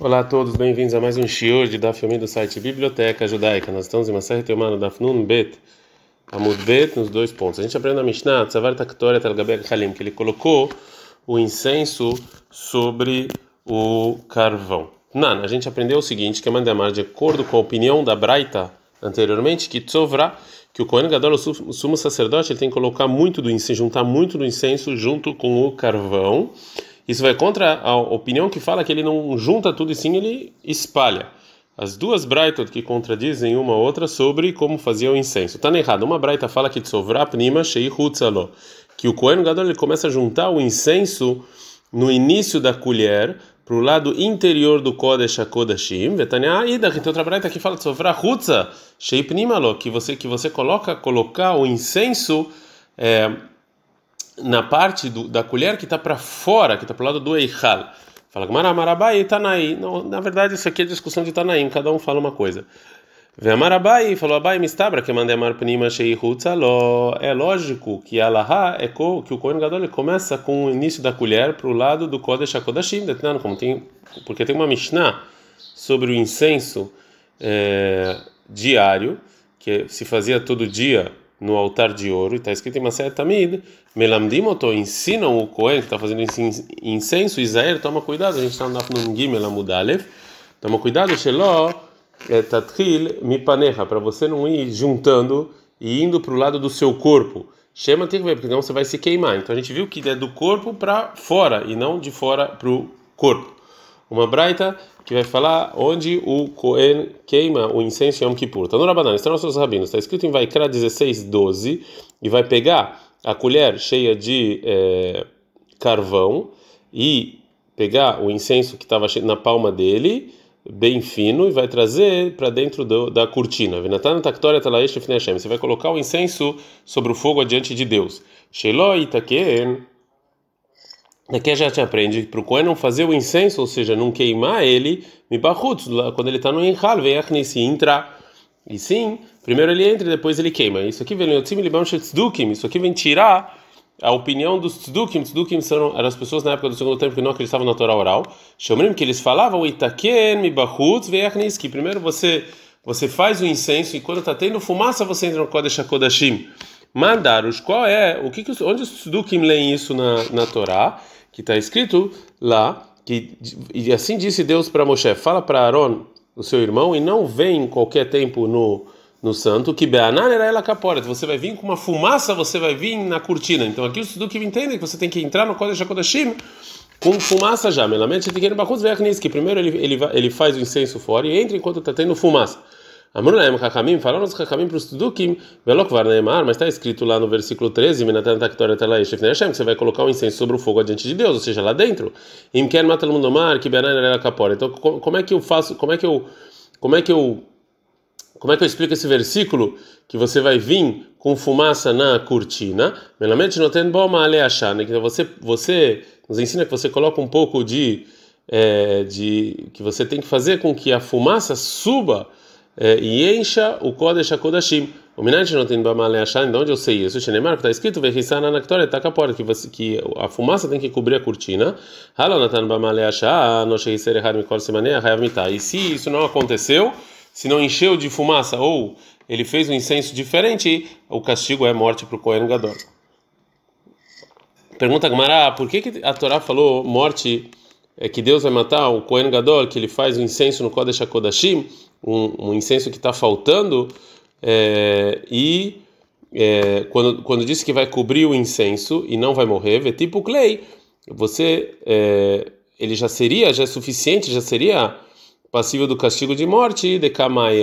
Olá a todos, bem-vindos a mais um shiur de Daf Yomi do site Biblioteca Judaica. Nós estamos em uma série teomana Daf Nun Bet, Amud Bet, nos dois pontos. A gente aprende na Mishnah, Tzavar Taktoret al Halim, que ele colocou o incenso sobre o carvão. Nan, a gente aprendeu o seguinte, que é Mandamar, de acordo com a opinião da Braita anteriormente, que Tzovra, que o Kohen Gadol, o sumo sacerdote, ele tem que colocar muito do incenso, juntar muito do incenso junto com o carvão, isso vai contra a opinião que fala que ele não junta tudo e sim ele espalha. As duas braitot que contradizem uma outra sobre como fazia o incenso. Está errado. Uma braita fala que tsovra pnima shei hutzalo, que o Kohen Gadol ele começa a juntar o incenso no início da colher para o lado interior do Kodesh HaKodashim. Vetania Aida, que tem outra braita que fala tsovra hutza shei pnimalo, que você que você coloca colocar o incenso é, na parte do, da colher que está para fora, que está para o lado do Eichal. Fala Marabai e Tanaí. Não, na verdade, isso aqui é discussão de Tanaim, cada um fala uma coisa. Vem Marabai falou Abai mistabra que mandei amar pnima shei É lógico que Alaha é que o Kohen Gadol começa com o início da colher para o lado do Kodesh HaKodashim, como tem, porque tem uma Mishnah sobre o incenso é, diário que se fazia todo dia no altar de ouro, e está escrito em Maset Tamid, Melamdimoto, ensinam o Cohen que está fazendo incenso, Israel, toma cuidado, a gente está no Gimel Amudalev, toma cuidado, Sheló, é, Tatril, Mipanecha, para você não ir juntando e indo para o lado do seu corpo. Chama tem que ver, porque senão você vai se queimar. Então a gente viu que é do corpo para fora e não de fora para o corpo. Uma braita que vai falar onde o Cohen queima o incenso em Yom Kippur. Está no Rabanan, está nos nossos rabinos, está escrito em Vaikra 16, 12, e vai pegar a colher cheia de é, carvão e pegar o incenso que estava na palma dele, bem fino, e vai trazer para dentro do, da cortina. Você vai colocar o incenso sobre o fogo adiante de Deus. Sheloi Itaken Aqui a gente aprende para o Cohen não fazer o incenso, ou seja, não queimar ele, quando ele está no Enhal, vem Achnisi entrar. E sim, primeiro ele entra e depois ele queima. Isso aqui vem isso aqui vem tirar a opinião dos. Tzdukim são, eram as pessoas na época do segundo tempo que não acreditavam na Torá oral. Chamando que eles falavam Itaken, Mibachutz, Veachnis, que primeiro você, você faz o incenso e quando está tendo fumaça você entra no Kodesh HaKodashim. Mandaros, qual é, o que, que onde os Tzdukim leem isso na, na Torá? Que está escrito lá que e assim disse Deus para Moshe: fala para Aaron, o seu irmão, e não vem em qualquer tempo no no santo que Beanan era ela capora. Você vai vir com uma fumaça, você vai vir na cortina. Então aqui o Suduki entende que você tem que entrar no Kodesh HaKodashim com fumaça já. Melamente tem que ir no que primeiro ele, ele, ele faz o incenso fora e entra enquanto está tendo fumaça. Amrulaem Hakamim, falaram os Hakamim para os Tudukim, Velokvar Neymar, mas está escrito lá no versículo 13, Minatan Taktora Telaish Hashem, que você vai colocar o incenso sobre o fogo adiante de Deus, ou seja, lá dentro. Imken Matal Mundomar, que Benan era Kapora. Então, como é que eu faço, como é que eu, como é que eu, como é que eu explico esse versículo que você vai vir com fumaça na cortina? Melamente não tem bom achar, né? Que você, você nos ensina que você coloca um pouco de, é, de que você tem que fazer com que a fumaça suba encha o Kodesh HaKodashim. O Minante não tem Bamale achar, de onde eu sei isso? Xenemar, que está escrito, Vehisana Naktor, Takapora, que, que a fumaça tem que cobrir a cortina. Halonatan Bamale achar, no Shehiser Ehad Mikol Semanea, Hayav Mitah. E se isso não aconteceu, se não encheu de fumaça, ou ele fez um incenso diferente, o castigo é morte para o Kohen Gadol. Pergunta Gamara, por que, que a Torá falou morte, é que Deus vai matar o Kohen Gadol, que ele faz o incenso no Kodesh HaKodashim? Um, um incenso que está faltando é, e é, quando, quando disse que vai cobrir o incenso e não vai morrer, vê tipo clay, você é, ele já seria já é suficiente, já seria passível do castigo de morte de kamai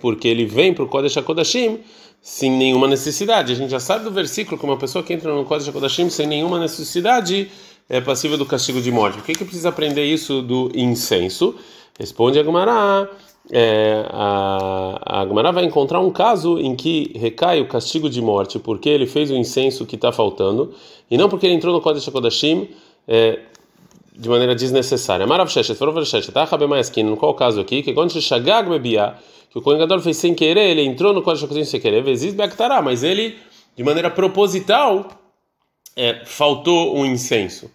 porque ele vem para o Kodesh HaKodashim sem nenhuma necessidade. A gente já sabe do versículo que uma pessoa que entra no Kodesh HaKodashim sem nenhuma necessidade é passível do castigo de morte. Por que que precisa aprender isso do incenso? Responde a Gumará. É, a, Gumará vai encontrar um caso em que recai o castigo de morte porque ele fez o incenso que está faltando e não porque ele entrou no Kodesh HaKodashim é, de maneira desnecessária. Marav Sheshet, Farov Sheshet, Achabe Maeskin, no qual caso aqui, que quando Shagag Bebia, que o Kohen fez sem querer, ele entrou no Kodesh HaKodashim sem querer, vezes Beaktará, mas ele, de maneira proposital, é, faltou um incenso.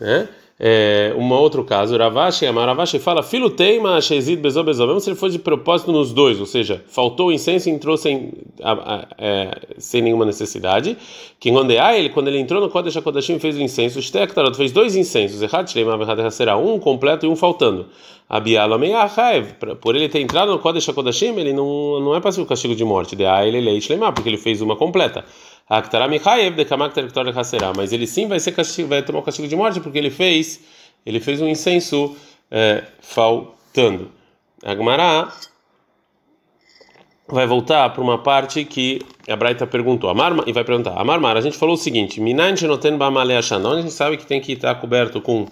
Né? É, um outro caso, Ravashi, Ravashi fala, filo teima, shezid bezó bezó, mesmo se ele for de propósito nos dois, ou seja, faltou o incenso e entrou sem, a, a, é, sem nenhuma necessidade, que quando ele, quando ele entrou no Kodesh HaKodashim fez o incenso, Shtektarot fez dois incensos, Errad Shleima, será um completo e um faltando. Abialo por ele ter entrado no Kodesh HaKodashim, ele não, não é para ser o castigo de morte, de ele porque ele fez uma completa. Mas ele sim vai ser castigo, vai tomar o castigo de morte porque ele fez, ele fez um incenso é, faltando. Agmará vai voltar para uma parte que a Braita perguntou, Amar, e vai perguntar, Amarmar, a gente falou o seguinte, Minain Shenoten Bamale Ashan, a gente sabe que tem que estar coberto com,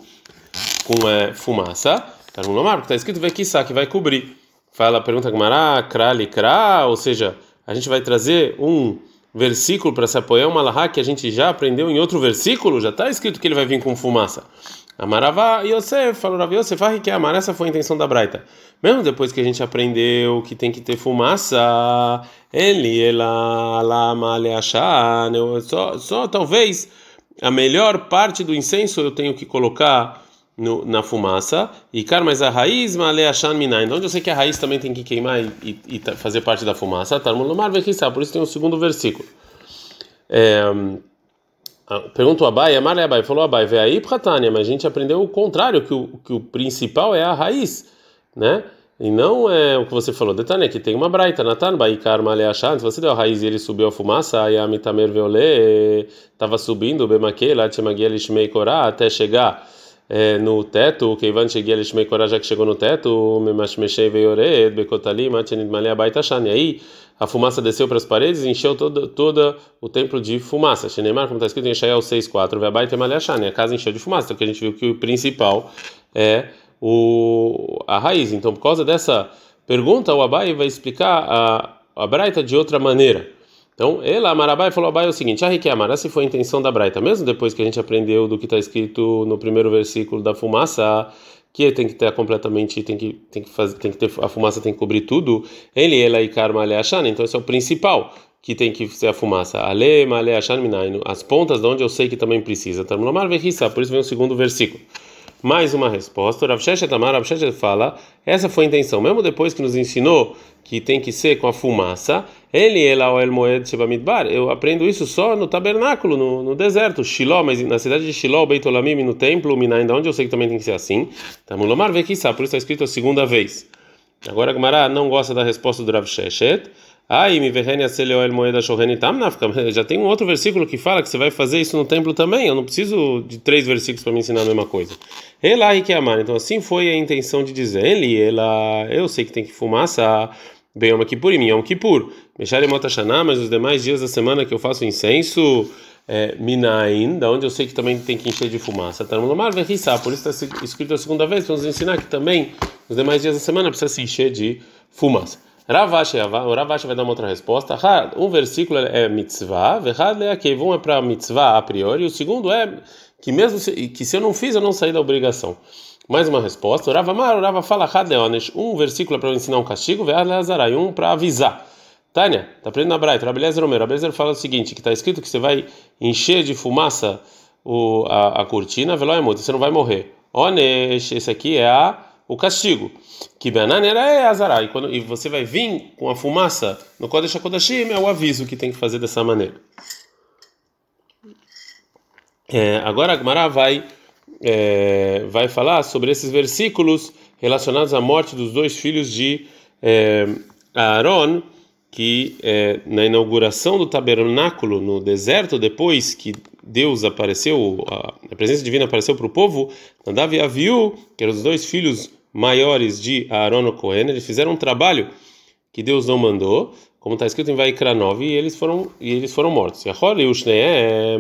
com é, fumaça, tá está escrito Vekissa, que vai cobrir. Fala, pergunta Agmará, Krali Kra, ou seja, a gente vai trazer um versículo para se apoiar uma lahá que a gente já aprendeu em outro versículo, já está escrito que ele vai vir com fumaça. Amaravá Yosef, falou Rav Yosef, ah, que amar, essa foi a intenção da Braita. Mesmo depois que a gente aprendeu que tem que ter fumaça, ele, ela, achar, só, só talvez a melhor parte do incenso eu tenho que colocar no, na fumaça. E, cara, mas a raiz, maleachan minai. Onde eu sei que a raiz também tem que queimar e, e, e fazer parte da fumaça. Tá no mar, por isso tem um segundo versículo. É, pergunta o Abai, Amar Abai, falou Abai, vê aí Pratânia, mas a gente aprendeu o contrário, que o, que o principal é a raiz, né? E não é o que você falou, Detânia, que tem uma braita, Natan, Baikar Maleachan, se você deu a raiz e ele subiu a fumaça, aí a Mitamer Veolê estava subindo, Bemaque, lá Tchemaguel Ishmei Korá, até chegar é, no teto, que Ivan cheguei a Shmei já que chegou no teto, Memashmeshei Veiored, Bekotali, Machenid Malea Baitachan. E aí a fumaça desceu para as paredes e encheu todo, todo o templo de fumaça. Shenemar, como está escrito em Shael 6,4, Veabaita Maleachan. A casa encheu de fumaça. Então que a gente viu que o principal é o, a raiz. Então, por causa dessa pergunta, o Abai vai explicar a, a Braita de outra maneira. Então, ela, Marabai, falou Abai é o seguinte: a Amara, se foi a intenção da Braita, mesmo depois que a gente aprendeu do que está escrito no primeiro versículo da fumaça, que tem que ter completamente, tem que, tem que fazer, tem que ter, a fumaça tem que cobrir tudo, ele, ela e Karma Aleachana, então esse é o principal que tem que ser a fumaça. Ale, Male, Achan, Minaino, as pontas de onde eu sei que também precisa. Terminomar, Verrissa, por isso vem o segundo versículo. Mais uma resposta. Rav Sheshet Amar, Rav Sheshet fala, essa foi a intenção, mesmo depois que nos ensinou que tem que ser com a fumaça, ele ela o el moed shebamidbar. Eu aprendo isso só no tabernáculo, no, no deserto, Shiló, mas na cidade de Shiló, Beit Olamim, no templo, Minain, onde eu sei que também tem que ser assim. Tamulomar que por isso está escrito a segunda vez. Agora Gamara não gosta da resposta do Rav Sheshet. Já tem um outro versículo que fala que você vai fazer isso no templo também. Eu não preciso de três versículos para me ensinar a mesma coisa. Ela e que amar. Então assim foi a intenção de dizer ele, ela, eu sei que tem que fumaça bem uma Kippur e mim Yom Kippur. Mexer mas os demais dias da semana que eu faço incenso é, Minain, da onde eu sei que também tem que encher de fumaça. Tá no mar, por isso está escrito a segunda vez, para nos ensinar que também os demais dias da semana precisa se encher de fumaça. Ravashi, o Ravashi vai dar uma outra resposta. Um versículo é mitzvah, um é para mitzvah a priori, o segundo é que mesmo se, que se eu não fiz, eu não saí da obrigação. Mais uma resposta. O Rava Mar, Rava fala um versículo é para ensinar um castigo, e um para avisar. Tânia, tá aprendendo na Braita. Rabelezer Romero. Rabelezer fala o seguinte, que está escrito que você vai encher de fumaça o, a, a cortina, veloemut, você não vai morrer. Onesh, esse aqui é a o castigo. Que banana é azará. E, quando, e você vai vir com a fumaça no Kodesh HaKodashim, é o aviso que tem que fazer dessa maneira. É, agora a Gemara vai, é, vai falar sobre esses versículos relacionados à morte dos dois filhos de é, Aaron, que é, na inauguração do tabernáculo no deserto, depois que Deus apareceu, a, a presença divina apareceu para o povo, Nadav e Aviu, que eram os dois filhos maiores de Aaron o Cohen, eles fizeram um trabalho que Deus não mandou, como está escrito em Vaikra 9, e eles foram e eles foram mortos.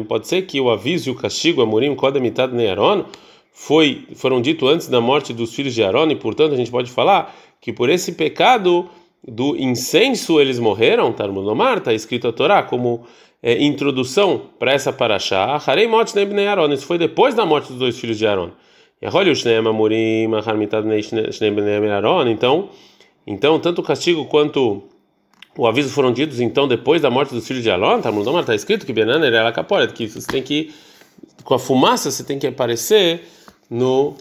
Pode ser que o aviso e o castigo, Amorim, Kodemitad nem Aaron, foi foram dito antes da morte dos filhos de Aaron, e portanto a gente pode falar que por esse pecado do incenso eles morreram, Tarmudomar, está escrito a Torá como é, introdução para essa paraxá. Isso foi depois da morte dos dois filhos de Aaron. Então, então tanto o castigo quanto o aviso foram ditos então depois da morte dos filhos de Alon, tá está escrito que Benan era capora, que você tem que com a fumaça você tem que aparecer no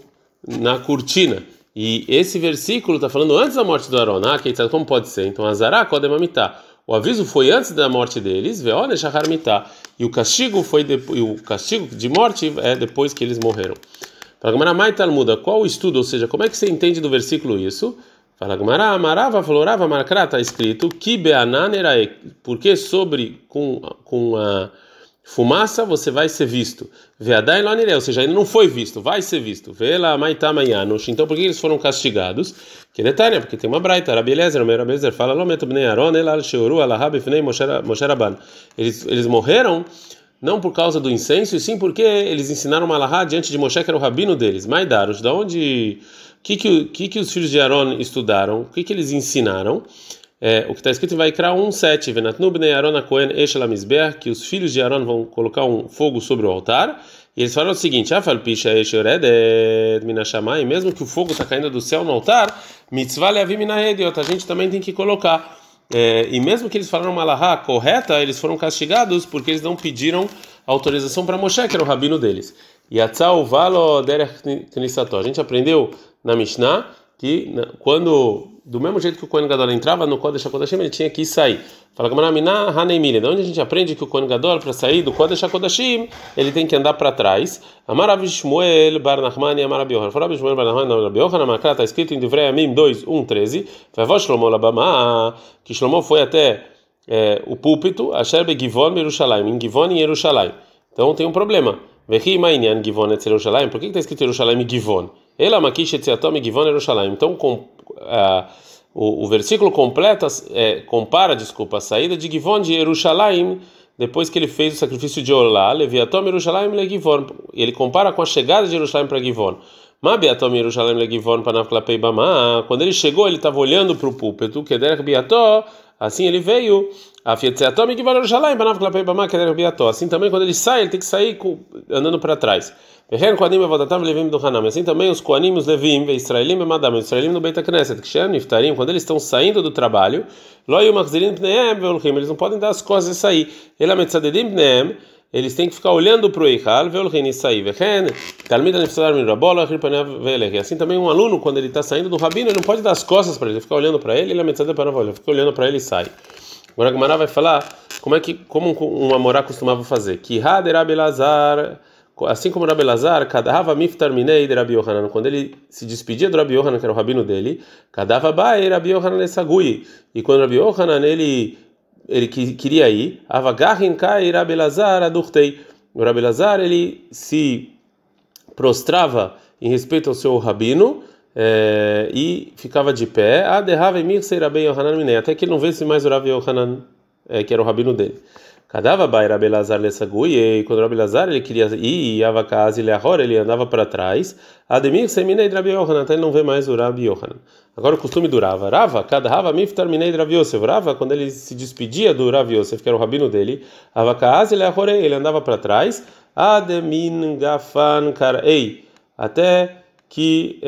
na cortina. E esse versículo está falando antes da morte do Aaron. Ah, como pode ser? Então, Azará, Kodemamita. O aviso foi antes da morte deles, Veone Shaharmitá. E o castigo foi depois, o castigo de morte é depois que eles morreram. Fala Gamaramai Talmuda, qual o estudo? Ou seja, como é que você entende do versículo isso? Fala Gamara, Amarava, Florava, Maracrá, está escrito, que Beananerae, porque sobre com, com a fumaça você vai ser visto. Veadai Lanire, ou seja, ainda não foi visto, vai ser visto. Vela Maitamayanush. Então por que eles foram castigados? Que detalhe, porque tem uma braita, Rabi Eliezer, Rabi Eliezer fala, Lometo Bnei Aaron, Elal Sheuru, Alahab Fnei Moshe Rabban. Eles, eles morreram não por causa do incenso, e sim porque eles ensinaram Malahá diante de Moshe, que era o rabino deles. Maidaros, da onde. O que, que, que, que os filhos de Aaron estudaram? O que, que eles ensinaram? É, o que está escrito em Vaikra 1:7, Venatnu bnei Aaron a Cohen eshelamizber, que os filhos de Aaron vão colocar um fogo sobre o altar. E eles falaram o seguinte: Afal pisha esheredet minashamai, mesmo que o fogo está caindo do céu no altar, mitzvah leavim minahediot, a gente também tem que colocar. É, e mesmo que eles falaram uma alahá correta, eles foram castigados porque eles não pediram autorização para Moshe, que era o rabino deles. A valo derech A gente aprendeu na Mishnah que quando do mesmo jeito que o Kohen Gadol entrava no Kodesh HaKodashim, ele tinha que sair. Fala Gamara Haneimile, de onde a gente aprende que o Kohen Gadol, para sair do Kodesh HaKodashim, ele tem que andar para trás. Amarav Shmuel Bar Nachman e Amarav Yohan. Fala Shmuel Bar Nachman e Amarav Yohan, Amakra, está escrito em Divrei Amim 2, 1, 13. Vavó Shlomo Labama, que Shlomo foi até é, o púlpito, Asher Begivon Yerushalayim, em Givon e Yerushalayim. Então tem um problema. Vehi Mainian Givon et Yerushalayim. Por que está escrito Yerushalayim e Givon? Ela Makish Etziatom e Givon Yerushalayim. Então, com uh, o, o, versículo completa, é, compara, desculpa, a saída de Givon de Jerusalém depois que ele fez o sacrifício de Olá, Leviatom Jerusalém le Givon. Ele compara com a chegada de Jerusalém para Givon. Mabiatom Jerusalém le Givon panavklapei bama. Quando ele chegou, ele estava olhando para o púlpito, que derek biató, assim ele veio. Assim também quando ele sai, ele tem que sair andando para trás. Assim também os Koanim, os Levim, Israelim e Madam, Israelim no Beit Knesset, Niftarim, quando eles estão saindo do trabalho, eles não podem dar as costas e sair. Eles têm que ficar olhando para o Eichal, e sair. Assim também um aluno, quando ele está saindo do rabino, ele não pode dar as costas para ele, ele fica olhando para ele, ele fica olhando para ele e sai. Agora vai falar como é que como um amorá costumava fazer. Que Haderabelazar assim como Rabi Lazar, Kadava Miftar Minei de Rabi Yohanan, quando ele se despedia do Rabi Yohanan, que era o rabino dele, Kadava Bae Rabi Yohanan Esagui, e quando Rabi Yohanan ele, ele queria ir, Avagahin Kai Rabi Lazar Adurtei, o Rabi Lazar ele se prostrava em respeito ao seu rabino, é, e ficava de pé, Aderrava Emir Rabi Yohanan Minei, até que ele não visse mais o Rabi Yohanan, é, que era o rabino dele. Cadava vai Rabelazar Lessagui, e quando Rabelazar ele queria ir, e Avakaz e ele andava para trás. Ademir Seminei Rabi Yohanan, até ele não vê mais o Rabi Yohanan. Agora o costume durava. Rava, cada Rava Miftar Minei Rabi Yosef. Rava, quando ele se despedia do Rabi Yosef, que era o rabino dele, Avakaz e Leahor, ele andava para trás. Ademin Gafan Karei, até que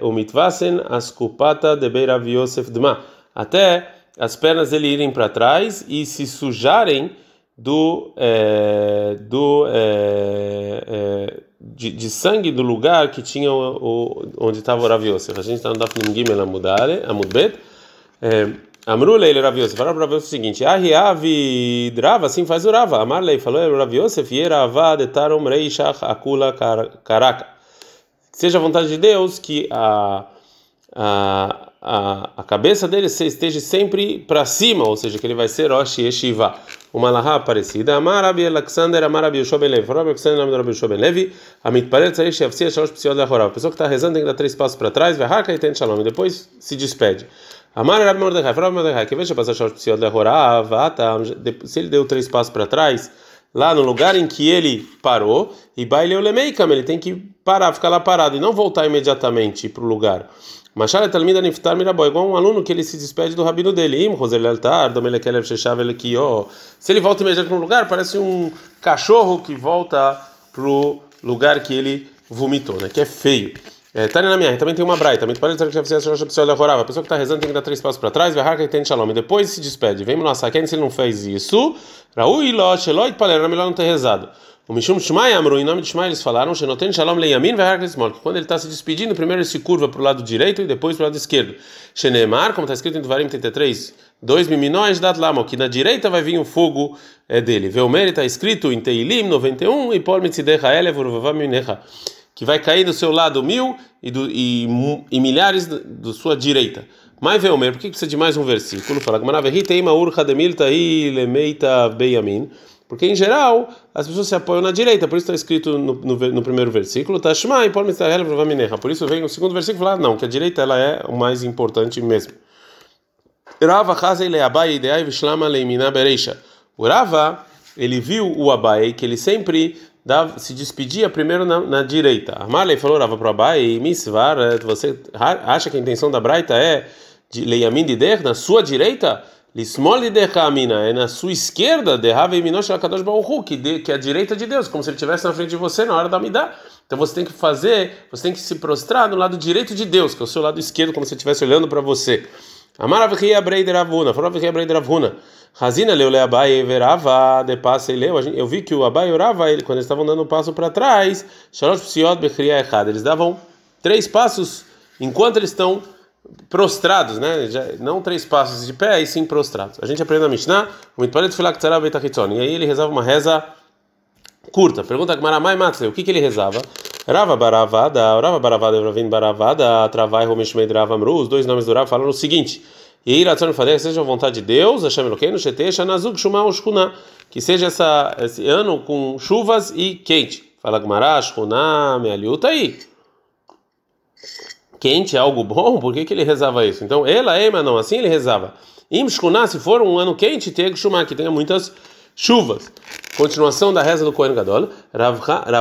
o Mitvasen Askupata de Beirav Yosef Dma, até as pernas dele irem para trás e se sujarem do, é, do é, é, de, de, sangue do lugar que tinha o, o onde estava o Rav Yosef. A gente está no Daf Gimel Amudale, Amudbet. Amrule ele Rav Yosef. Falaram para Rav Yosef o seguinte: Ahiavi drava, assim faz o Rava. Amarlei falou Rav Yosef, Yerava detarum reishach akula karaka. Seja a vontade de Deus que a, a a, a cabeça dele esteja sempre para cima, ou seja, que ele vai ser Rosh Yeshiva. Uma lahá parecida. Amar Rabi Alexander, Amar Rabi Yoshua Ben Levi. Rabi Alexander, do Rabi Yoshua Ben Levi. Amit Parel Tzarei Shevsia Shalosh Psiot Lechorah. A pessoa que está rezando tem que dar três passos para trás, vai Haka e tem Shalom. E depois se despede. Amar Rabi Mordechai. Rabi Mordechai, que veja passar Shalosh Psiot Lechorah, se ele deu três passos para trás, lá no lugar em que ele parou, e baile Lemeikam, ele tem que parar, ficar lá parado e não voltar imediatamente para o lugar. Machal Talmida Niftar Mirabó, igual um aluno que ele se despede do rabino dele. Im, Roser Altar, Domelekelev Sheshav Elekio. Se ele volta imediatamente para um lugar, parece um cachorro que volta para o lugar que ele vomitou, né? Que é feio. É, tá na minha, também tem uma braita. Também pode que a pessoa pessoa que está rezando tem que dar três passos para trás, e tem shalom. E depois se despede. Vem no Asaken, se ele não fez isso. Raui Lot, Eloit Paler, era melhor não ter rezado. O Mishum Shmai Amru, em nome de Shmai, eles falaram: Shenoten Shalom Leiamin Smol. Quando ele está se despedindo, primeiro ele se curva para o lado direito e depois para o lado esquerdo. Shenemar, como está escrito em Devarim 33, dois miminóis dat lama, que na direita vai vir o fogo é, dele. Veomer está escrito em Teilim 91 e Por Mitzidecha Elev Urvavaminecha que vai cair do seu lado mil e, do, e, e milhares da sua direita. Mas Veomer, por que precisa de mais um versículo? Fala porque em geral as pessoas se apoiam na direita, por isso está escrito no, no, no primeiro versículo, Por isso vem o segundo versículo falar não, que a direita ela é o mais importante mesmo. O Rava, ele viu o Abai que ele sempre dava, se despedia primeiro na, na direita. A Marley falou, Rava para Abai, Misvar, eh, você acha que a intenção da Braita é de Leiamin de Der, na sua direita? Lismol de Dekamina, é na sua esquerda, de Rava e Minosh Akadosh Baruchu, que é a direita de Deus, como se ele estivesse na frente de você na hora da Midá. Então você tem que fazer, você tem que se prostrar no lado direito de Deus, que é o seu lado esquerdo, como se ele estivesse olhando para você. Amaravia Breider Avuna, Faravia Breider Avuna. Razina leu le Abai verava de passe leu. Eu vi que o Abai orava ele quando eles estavam dando um passo para trás. Shalosh psiot bechria errado. Eles davam três passos enquanto eles estão prostrados, né? Não três passos de pé, e sim prostrados. A gente aprende na Mishnah, o mitpalet filak tzara beitachitzon. E aí ele rezava uma reza curta. Pergunta que Maramai Matzle, o que que ele rezava? Rava Baravada, Rava Baravada, Ravin Baravada, Travai Romeshmed Ravamru, os dois nomes do Rav falam o seguinte: E Iratzon seja a vontade de Deus, Hashem Elokeinu, Shete, Shanazuk, Shumah, Ushkuna, que seja essa, esse ano com chuvas e quente. Fala Gmará, Shkuna, Mealiuta aí. Quente é algo bom? Por que, que ele rezava isso? Então, ela, Ema, não, assim ele rezava. Im se for um ano quente, tem que que tenha muitas chuvas. Continuação da reza do Kohen Gadol. Rav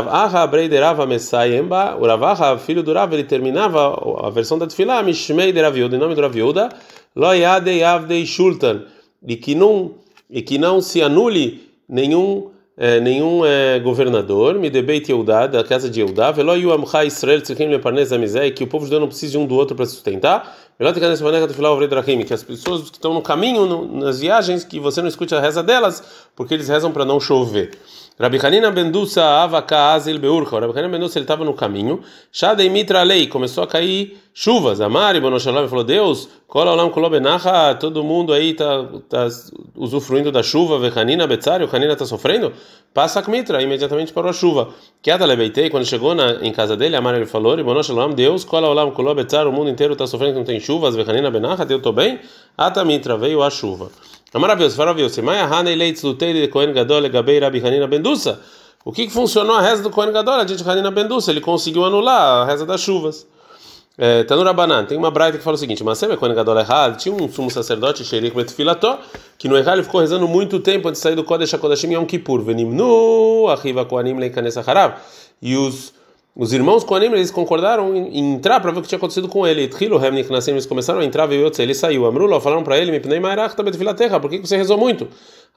Aha Breider Rava Messayemba. O filho do Rav, ele terminava a versão da Tfilah, Mishmei de Rav Yehuda, em nome do Rav Yehuda, Lo Yadei Avdei Shultan. E que não se anule nenhum é, nenhum é, governador, me debate Yehudá, da casa de Yehudá, velo yu amcha Israel tzrichim leparnez amizé, que o povo judeu não precisa de um do outro para sustentar, velo tekanes maneca tefilah ovrei drachim, que as pessoas que estão no caminho, no, nas viagens, que você não escute a reza delas, porque eles rezam para não chover. Rabi Hanina Bendusa Avaka Azil Beurcha. Rabi Hanina Bendusa ele estava no caminho. Shadei Mitra Lei começou a cair chuvas. Amari Bonoshalom falou: Deus, Kola Olam Kolobenacha, todo mundo aí está tá usufruindo da chuva. Vehanina Betzari, o Hanina está sofrendo. Passa a Mitra, imediatamente parou a chuva. Queda Lebeitei, quando chegou na, em casa dele, Amari ele falou: Bonoshalom, Deus, Kola Olam Kolobetzari, o mundo inteiro está sofrendo que não tem chuvas. Vehanina Benacha, eu estou bem. Ata Mitra, veio a chuva. Maravilhoso, maravilhoso. O que, que funcionou a reza do Kohen Gadol? A gente Hanina Bendusa, ele conseguiu anular a reza das chuvas. É, Tanura Banan, tem uma braita que fala o seguinte: Mas sempre Kohen Gadol errado, tinha um sumo sacerdote, Sherik Betfilató, que no Erral ficou rezando muito tempo antes de sair do Kodesh HaKodashim Yom Kippur. Venimnu, Achiva Kohanim Leikanes Harav. E os os irmãos Kohanim, eles concordaram em, entrar para ver o que tinha acontecido com ele. Eles começaram a entrar, veio ele saiu. Amrullah falaram para ele, Mipnei Mairach terra, por que você rezou muito?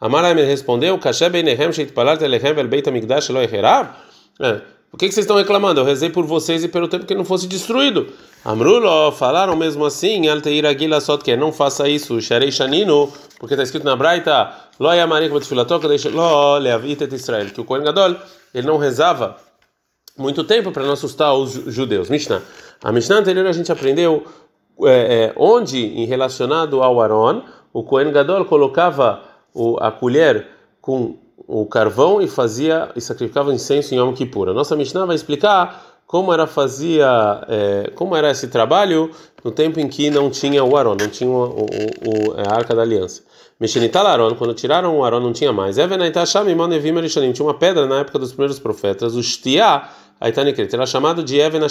Amaram respondeu, Kashe Beinehem Sheitpalat Elechem Vel Beit Amigdash Lo Echerav? É, por que, que vocês estão reclamando? Eu rezei por vocês e pelo tempo que não fosse destruído. Amrullah falaram mesmo assim, Alteir Aguila Sot, que não faça isso, Sharei Shanino, porque está escrito na Braita, Lo Yamarik Betfilatok, Lo Leavit Et Israel, que o Kohen Gadol, ele não rezava muito tempo para não assustar os judeus. Mishnah. A Mishnah anterior a gente aprendeu é, é, onde, em relacionado ao Aron, o Kohen Gadol colocava o, a colher com o carvão e fazia e sacrificava incenso em Yom Kippur. A nossa Mishnah vai explicar como era fazia, é, como era esse trabalho no tempo em que não tinha o Aron, não tinha o, o, o a Arca da Aliança. Mexenital Aron, quando tiraram o Aron não tinha mais. Tinha uma pedra na época dos primeiros profetas, o Shtia Aitanikret. Era chamado de Even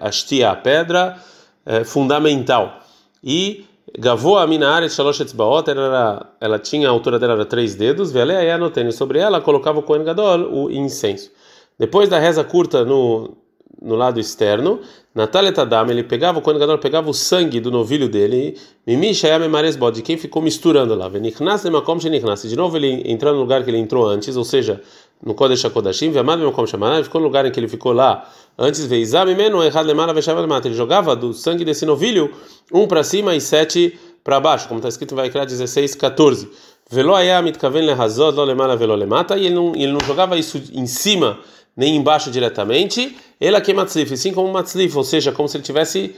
Ashtia, pedra é, fundamental. E Gavou a Minaret Shalosh Etzbaot, ela, ela tinha a altura dela era três dedos, Velea Anotene. Sobre ela colocava o Kohen Gadol o incenso. Depois da reza curta no no lado externo. Nataleta Dama, ele pegava, o Gadol pegava o sangue do novilho dele, Mimi Shayam Maresbod, de quem ficou misturando lá. De novo ele entrou no lugar que ele entrou antes, ou seja, no Kodesh HaKodashim, Vemad Lemakom Shamanah, ficou no lugar em que ele ficou lá antes, Veizam Menu Errad Lemala Veshav Lemata. Ele jogava do sangue desse novilho um para cima e sete para baixo, como está escrito em Vaikra 16, 14. Velo Ayamit Kaven Lehazod Lo Lemala Velo Lemata, e ele não, ele não jogava isso em cima nem embaixo diretamente, ela que matzlif, assim como matzlif, ou seja, como se ele tivesse é,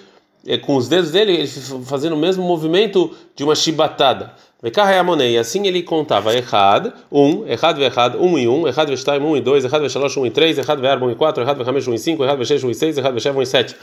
com os dedos dele fazendo o mesmo movimento de uma chibatada. E assim ele contava errado, um, errado errado, um e um, errado vestaim, um e dois, errado veshalosh, um e três, errado verbo, um e quatro, errado vechamesh, um e cinco, errado veshesh, um e seis, errado veshev, um e sete.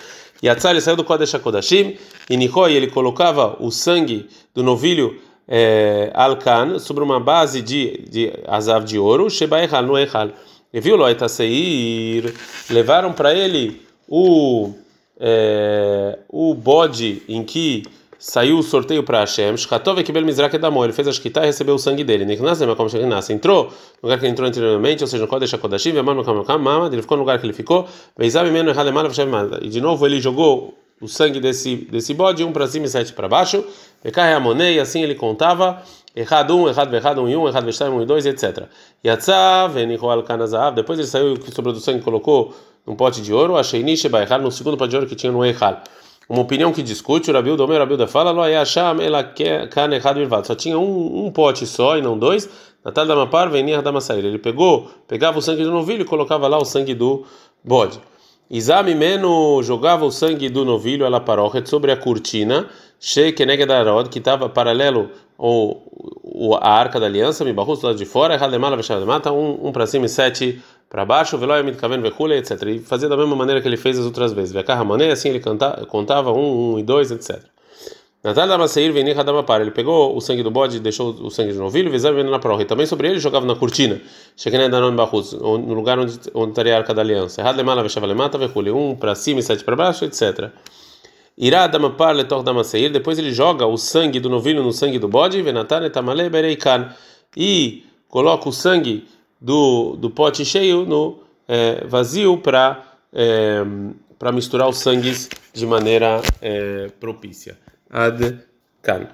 E Atzal ele saiu do Kodesh HaKodashim, e Nihoi ele colocava o sangue do novilho é, Alkan sobre uma base de, de azav de ouro, Sheba Echal, no Echal. E viu Loitaseir, levaram para ele o, é, o bode em que saiu o sorteio para Hashem, Shkatov Ekibel Mizrak Edamor, ele fez a Shkita e recebeu o sangue dele. Entrou no lugar que ele entrou anteriormente, ou seja, no Kodesh HaKodashim, ele ficou no lugar que ele ficou, e de novo ele jogou o sangue desse, desse bode, um para cima e sete para baixo, e assim ele contava, errado um, errado errado um e um, errado um e dois, etc. Yatzav, Nichoal Kanazav, depois ele saiu sobre o sangue e colocou num pote de ouro, achei Nisheba errado no segundo pote de ouro que tinha no Eichal. Uma opinião que discute, o Rabil do Rabil da fala, lo Ayasham, ela kan errado Só tinha um, um pote só e não dois. Natal da Mapar, Venir da Massair. Ele pegou, pegava o sangue do novilho e colocava lá o sangue do bode. Izami Meno jogava o sangue do novilho ela parochet sobre a cortina, Shekenegdarod, que estava paralelo ao, a arca da aliança, me barrou do lado de fora, Hademala mata um, um para cima e sete para baixo, Veloy Mitkaven Vekule, etc. E fazia da mesma maneira que ele fez as outras vezes. Vekahamane, assim ele canta, contava um, um e dois, etc. Natal da Maseir venia Hadamapar. Ele pegou o sangue do bode deixou o sangue de novilho, Vezar vendo na prova. E também sobre ele jogava na cortina. Cheguei na Barrus, no lugar onde, onde estaria a arca da aliança. Hadlemala Veshavalema, Vekule, um para cima e sete para baixo, etc. Irá Damapar Letor Damaseir. Depois ele joga o sangue do novilho no sangue do bode, Venatan Etamale Bereikan. E coloca o sangue do, do pote cheio no é, vazio para é, para misturar os sangues de maneira é, propícia. Ad kan.